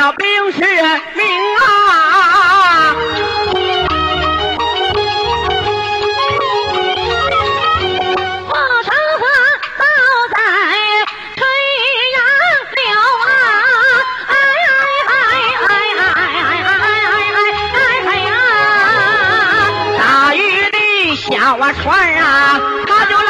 下，你找兵士名啊！我长河倒在垂杨柳啊！哎哎哎哎哎哎哎哎哎呀！大雨的小船啊，它就来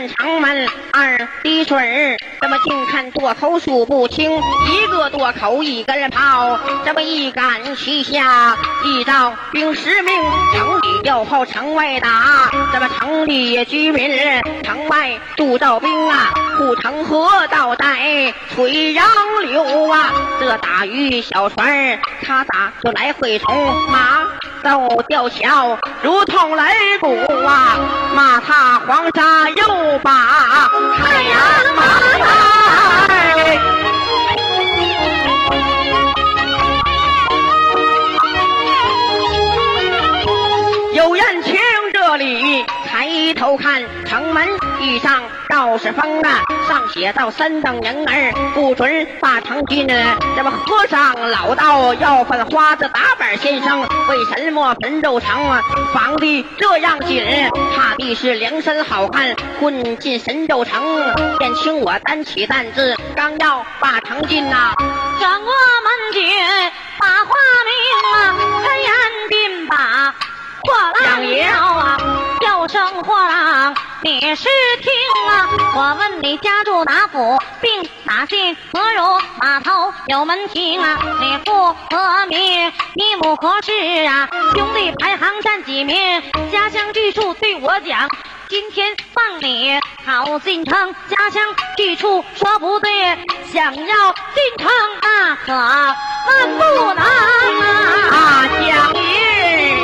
看长门二滴水儿，这么近看垛口数不清，一个垛口一根炮，这么一杆旗下一道兵十名，城里要炮，城外打，这么城里居民，城外驻赵兵啊，护城河道带水杨柳啊，这打鱼小船他咋就来回冲马？斗吊桥如同擂鼓啊，马踏黄沙又把太阳马来。有人请这里。抬头看城门遇上道士封啊，上写道三等人儿不准把城进。这么和尚老道要犯花子打板先生，为什么神州城防的这样紧？怕的是梁山好汉混进神州城。便请我担起担子，刚要把城进呐，转过门去把花名啊，开言便把。货郎要啊，叫声货郎，你是听啊？我问你家住哪府，并哪姓何如？码头有门庭啊？你父何名？你母何氏啊？兄弟排行占几名？家乡居处对我讲，今天放你好进城。家乡居处说不对，想要进城那可万不能啊！江爷。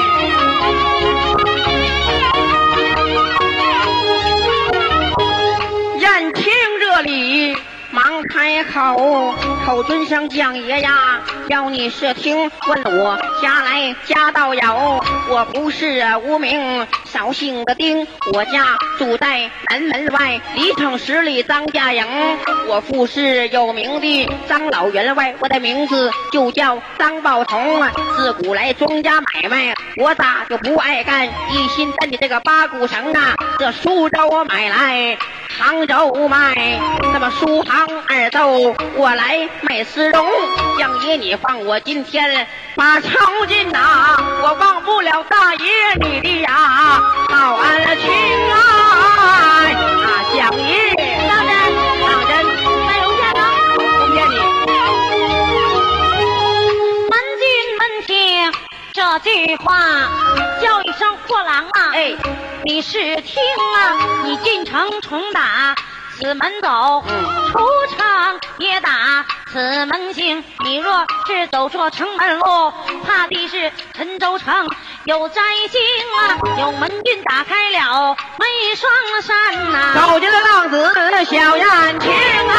口，口尊声将爷呀，要你是听问我家来家道有，我不是无名，绍兴的丁，我家住在南门外，离城十里张家营，我父是有名的张老员外，我的名字就叫张宝同，自古来庄家买卖，我咋就不爱干？一心干的这个八股绳啊，这苏州买来。杭州卖，那么书行二斗，我来卖丝绒。江爷，你放我今天把城进呐，我忘不了大爷你的呀好恩情啊！啊，江爷，当真，当真，卖龙虾的，不骗你。门进门听这句话，叫一声货郎啊！哎。你是听啊，你进城重打此门走，出城也打此门行。你若是走错城门路，怕的是陈州城有灾星啊！有门军打开了没双山呐，走进了浪子小燕青啊！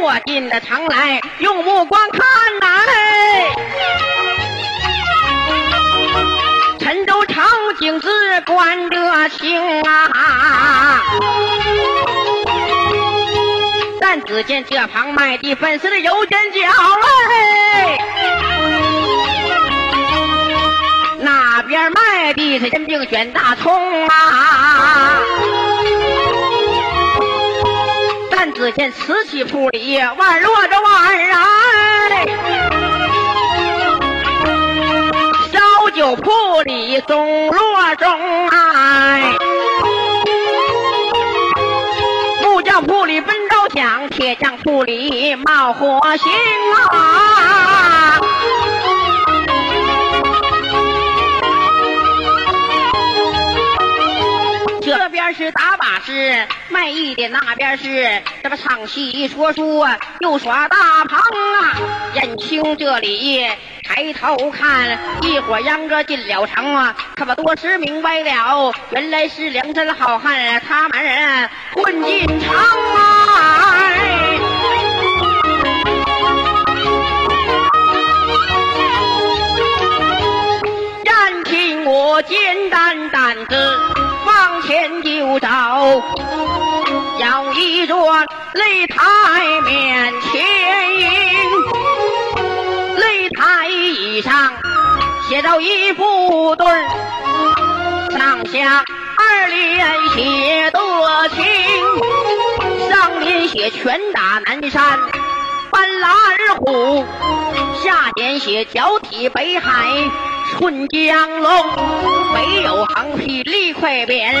我进了城来，用目光看来，陈州城景致观得清啊！但只见这旁卖地粉丝的有尖角嘞，那边卖的是人病卷大葱啊！但只见瓷器铺里万落着万人，有铺里总落钟啊木匠铺里奔着响铁匠铺里冒火星啊这边是打把式卖艺的那边是这么唱戏一说书啊又耍大牌啊。认清这里抬头看，一伙秧歌进了城啊，可把多时明白了，原来是梁山好汉他们混进城来。燕青我简单担子往前就走，要一转擂台面前，写着一副对儿，上下二联写得清，上联写拳打南山。翻拉二虎，下联写脚踢北海春江龙，北有横批立快鞭，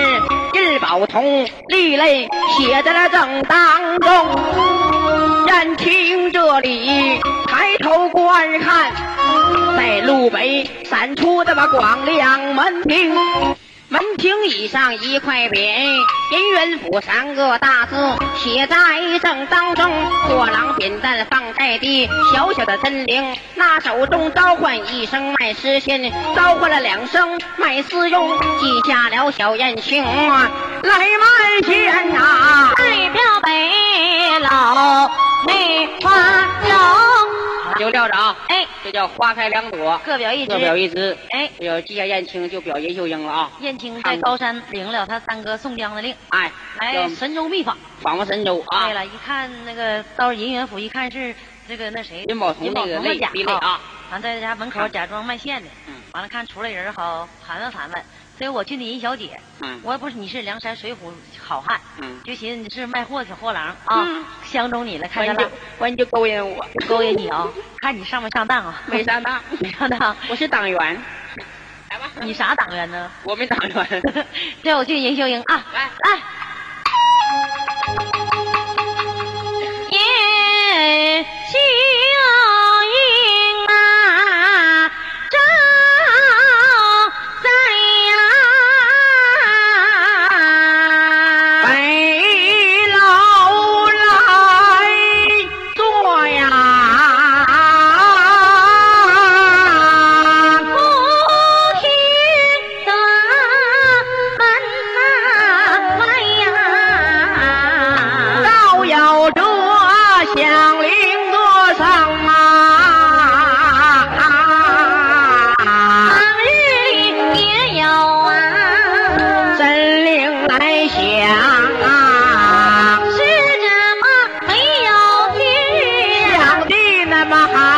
印宝通立类写在了正当中。燕青这里抬头观看，在路北闪出的么广亮门厅。门厅以上一块匾，银元府三个大字写在正当中。货郎扁担放在地，小小的真灵，那手中召唤一声卖诗仙，召唤了两声卖丝绒，记下了小燕青来卖线呐、代表北老梅花楼，就撂着啊，哎，这叫花开两朵，各表一各表枝。一枝。哎，这要记下燕青，就表叶秀英了啊。燕青在高山领了他三哥宋江的令，哎，来神州秘访。访问神州啊。对了，一看那个到银元府，一看是这个那谁林宝同那个类同的家比类啊。完在家门口假装卖线的，嗯完了看出来人好盘问盘问，所以我去那银小姐，嗯我也不是你是梁山水浒好汉，嗯，就寻思你是卖货的小货郎啊，嗯相中你了，看完就见了，完就勾引我，勾引你啊，看你上没上当啊？没上当，没上当，我是党员。来吧，你啥党员呢？我没党员。对我去银秀英啊，来来。Yamaha.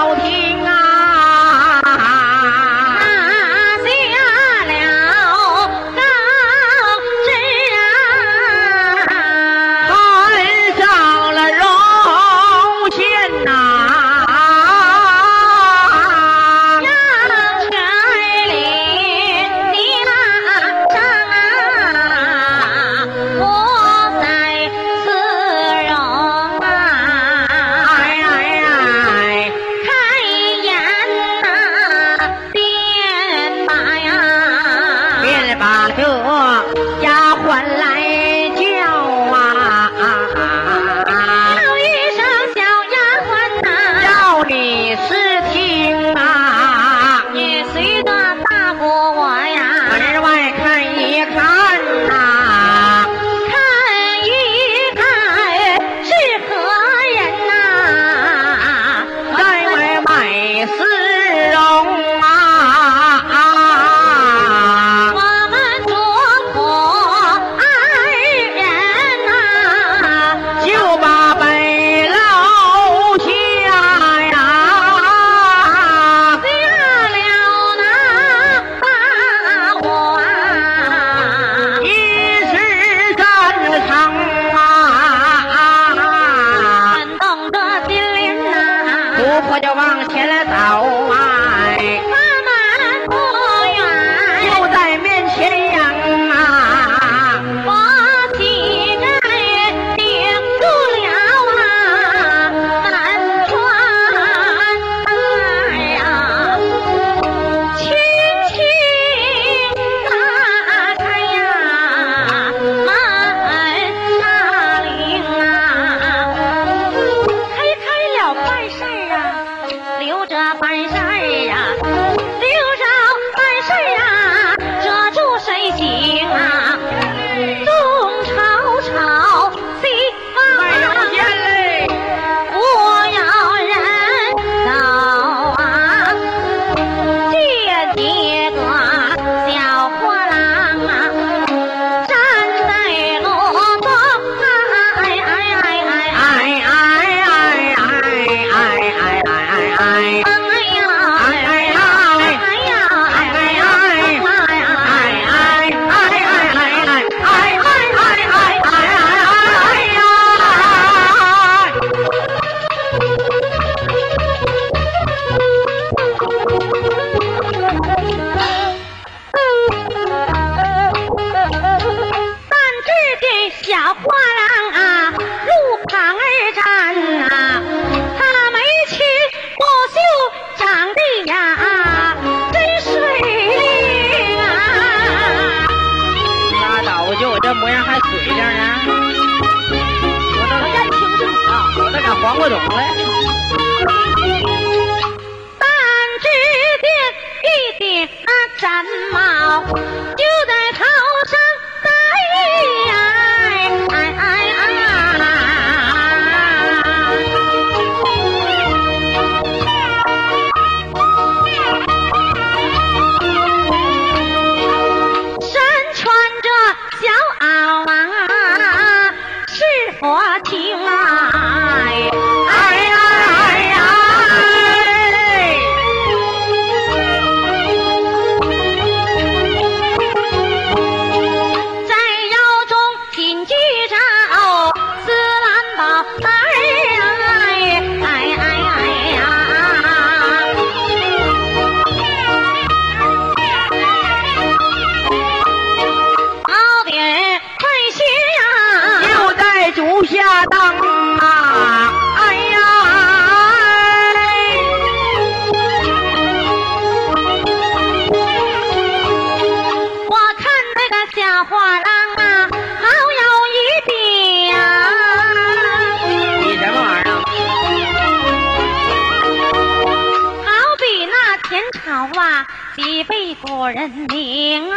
朝啊，几位古人名啊。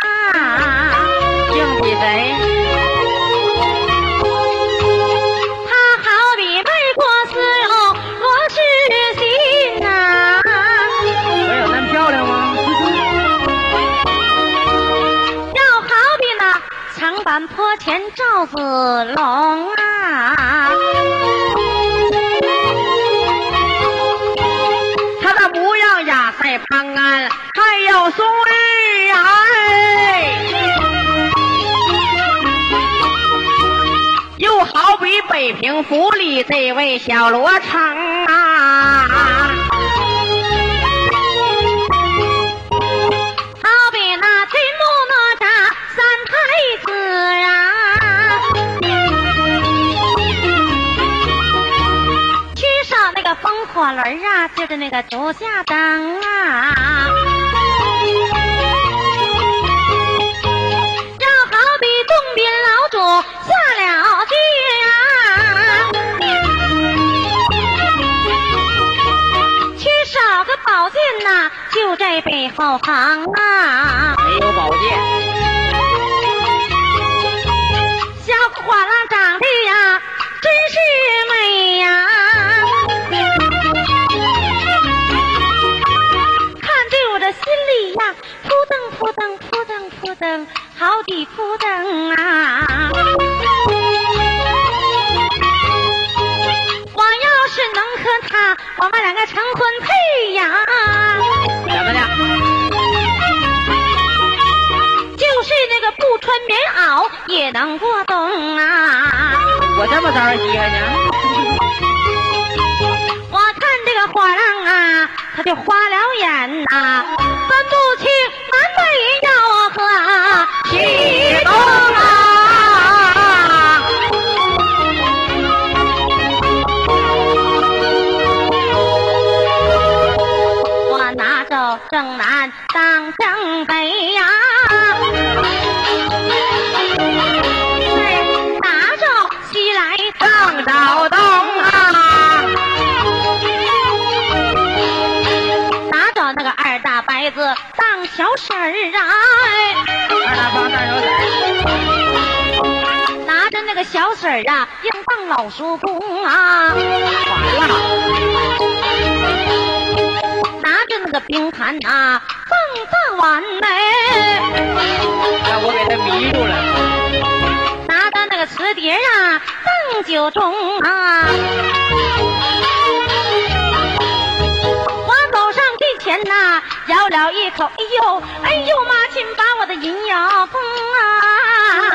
姓比谁？他好比卖国丝绒罗世新呐、我有那么漂亮吗？要好比那长坂坡前赵子龙啊，还有宋玉哎，又好比北平府里这位小罗成啊，好比那金木哪吒三太子啊，缺少那个风火轮啊，就是那个竹下灯啊。下了地啊，缺少个宝剑呐、就在背后旁啊。没有宝剑，小画廊长得呀，真是美呀！看对我这心里呀，扑腾扑腾扑腾扑腾，好的扑腾啊！我要是能和他，我们两个成婚配呀！怎么的？就是那个不穿棉袄也能过冬啊！我这么招人稀罕呢？我看这个画廊啊，他就花了眼呐、分不清男的也要我和启动啊！我拿着我拿着正南当正北呀、拿着西来正找东啊！拿着那个二大伯子当小婶儿啊，个小婶儿啊，应当老叔公啊。完了，拿着那个冰盘啊，放大碗嘞，让我给他迷住了。拿着那个瓷碟啊，当酒盅啊。我走上跟前呐、咬了一口，哎呦，哎呦妈亲，把我的银牙崩啊！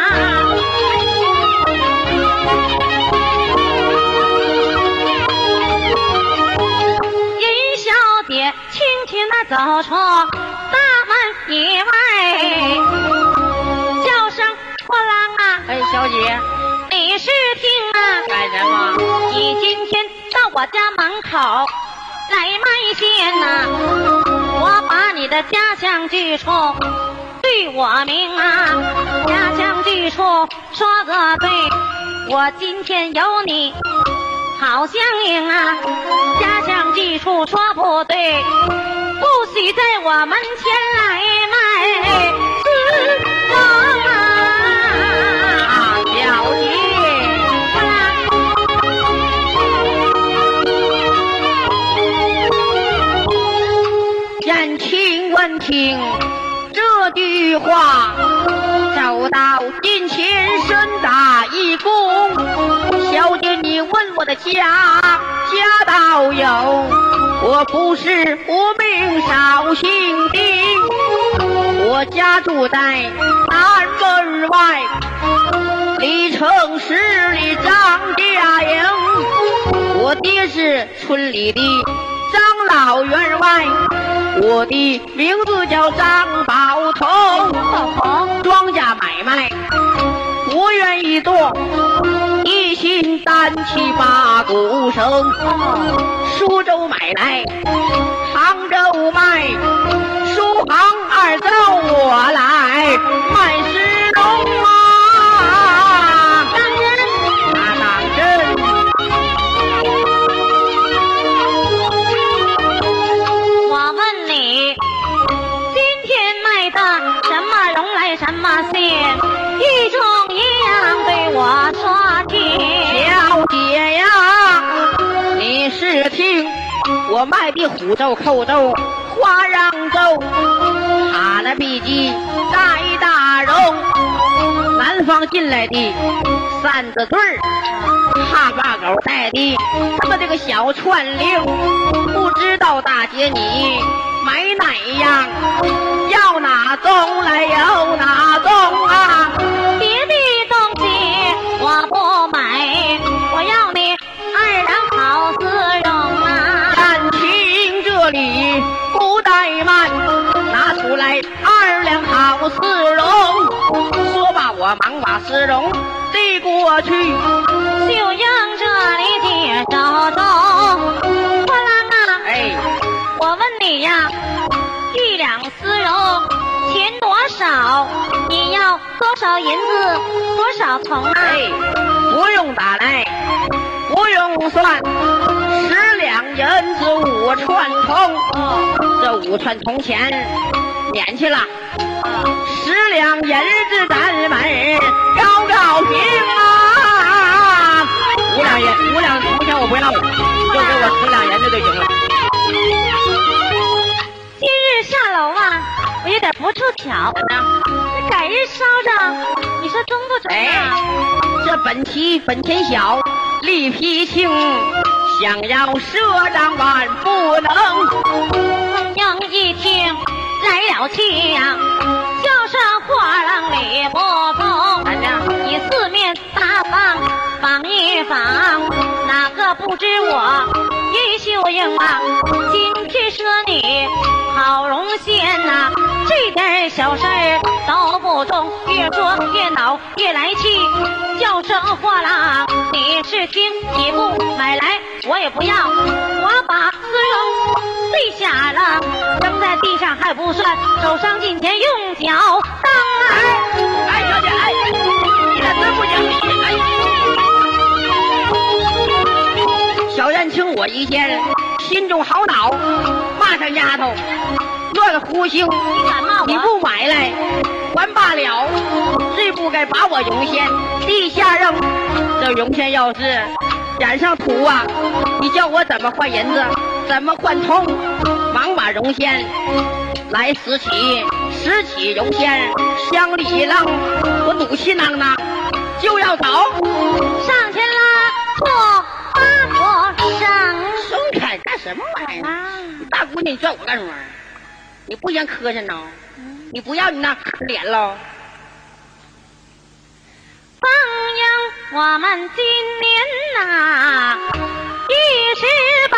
走出大门以外，叫声破浪啊，哎，小姐，你是听啊？干什么？你今天到我家门口来卖线呐、我把你的家乡居处对我明啊，家乡居处说个对，我今天有你好相应啊，家乡记处说不对，不许在我门前来卖丝绒啊！啊，了解。言听闻听这句话，走到近前深打一躬。小姐，你问我的家，家道有，我不是无名少姓丁，我家住在南门外，离城十里张家营。我爹是村里的张老员外，我的名字叫张宝通。庄稼买卖我愿意做，一心三七八鼓声。苏州买来，杭州卖，苏杭二州我来我卖的虎州、扣州、花瓤州，他那笔记带大绒，南方进来的扇子对儿，哈巴狗带的他们这个小串溜，不知道大姐你买哪样，要哪种来要哪种啊？我忙把丝绒递过去。就让这里接手中。花郎啊，哎，我问你呀，一两丝绒钱多少？你要多少银子？多少铜啊？哎，不用打来，不用算，十两银子五串铜。这五串铜钱免去了，十两银子咱们高高兴啊！五两银，五两铜钱我不要，就给我十两银子就行了。今日下楼啊，我有点不凑巧，改日捎上，你说中不中哎啊？，这本期本钱小，力皮轻，想要赊账万不能。娘一听来了气呀，叫花郎李不公。你四面八方访一访，哪个不知我玉秀英啊？今天说你好荣幸呐、这点小事儿都不中，越说越恼，越来气。叫声货郎，你是听你不买来，我也不要，我把丝绒碎下了，扔在地上还不算，手上金钱用脚当儿。哎，小姐，哎，你这真不讲理！哎，小燕听我一见，心中好恼，骂上丫头，乱胡行！你不买来，还罢了，最不该把我绒线地下扔。这绒线要是染上土啊，你叫我怎么换银子，怎么换铜？忙把绒线来拾起，拾起绒线乡里扔，我赌气囊囊就要走。上前拉破把我上松开干什么玩意儿？啊！大姑娘，你拽我干什么玩意儿？你不嫌磕碜呢？你不要你那脸喽？朋友，我们今年呐一十八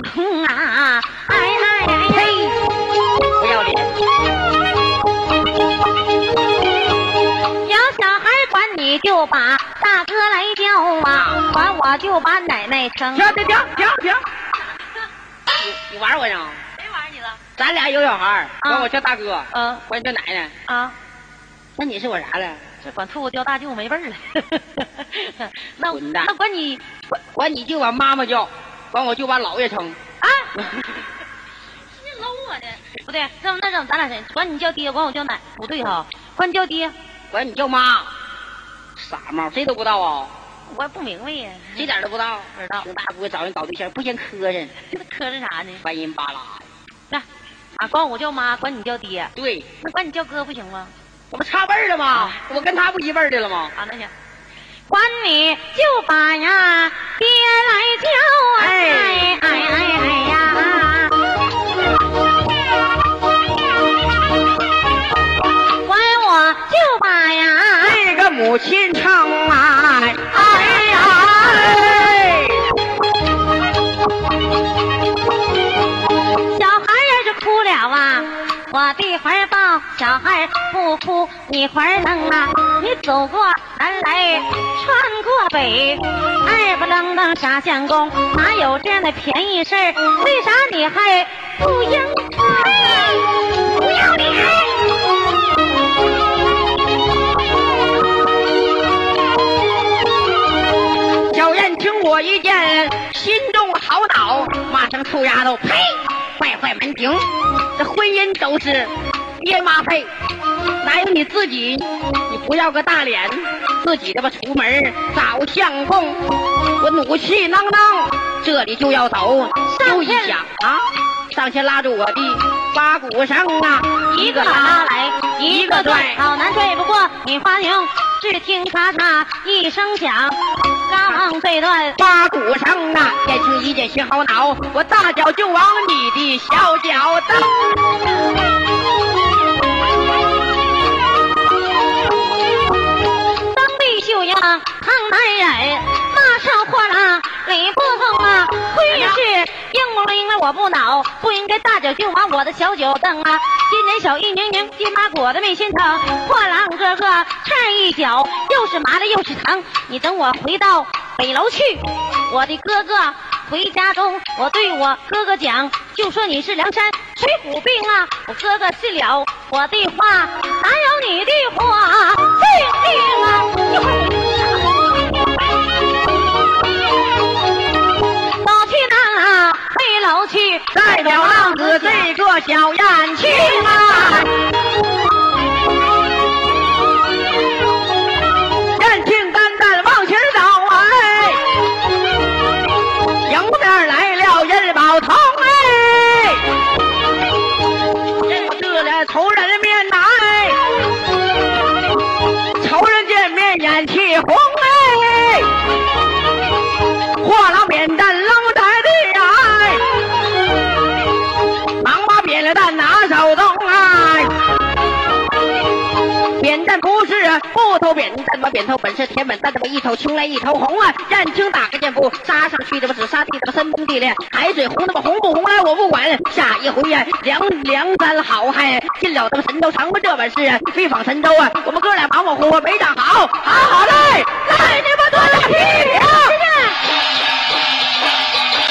儿童啊，哎哎哎呀！不要脸！有小孩管你就把大哥来叫啊，管我就把奶奶称。停停停停停！你你玩我呢？谁玩你了？咱俩有小孩管我叫大哥，嗯管你叫奶奶。啊，那你是我啥了？这管兔子叫大舅没味儿了。那那管你管管你就管妈妈叫，管我就把姥爷称。啊，是搂我的，不对，那那整咱俩谁？管你叫爹，管我叫奶，不对哈，管你叫爹，管你叫妈，傻帽，这都不知道啊？我也不明白呀，这点儿都不知道？不知道这大姑找人搞对象，不嫌磕碜，磕碜啥呢？翻人巴拉。那啊，管我叫妈，管你叫爹，对，那管你叫哥不行吗？我不差辈儿了吗？我跟他不一辈儿的了吗？啊，那行，管你就把呀爹来叫啊，哎哎哎哎呀，管我就把呀，这个母亲称啊，哎呀，小孩儿是哭了啊，我的怀抱，小孩不哭，你怀儿能啊，你走过南来，穿过北，二不愣登傻相公，哪有这样的便宜事儿？为啥你还不应？不要脸！小燕听我一见，心中好恼，骂声臭丫头，呸！坏坏门庭，这婚姻都是爹妈配，哪有你自己？你不要个大脸，自己这么出门找相公，我怒气囊囊，这里就要走，又一想啊，上前拉住我的八股绳啊，一个拉来，一个拽，好难拽不过你花牛。只听咔嚓一声响，刚对断。八股绳啊，燕青一见心好恼，我大脚就往你的小脚蹬。地秀呀，抗男人，骂上货郎理不通啊！亏是应不应该我不恼，不应该大脚就往我的小脚蹬啊！今年小一宁宁，金马果子没心疼，货郎哥哥差一脚，又是麻的又是疼。你等我回到北楼去，我的哥哥回家中，我对我哥哥讲，就说你是梁山水浒兵啊！我哥哥信了我的话，哪有你的话信定啊？北楼去，代表浪子这个小燕青啊，头青来一头红啊！燕青打个箭步杀上去，这不只杀地，这不身崩地裂，海水红，那么红不红啊？我不管。下一回呀、啊，梁梁山好汉进了咱们神州，尝过这本事啊，飞访神州啊！我们哥俩忙忙活活没长好，好好嘞，来你们断了批评！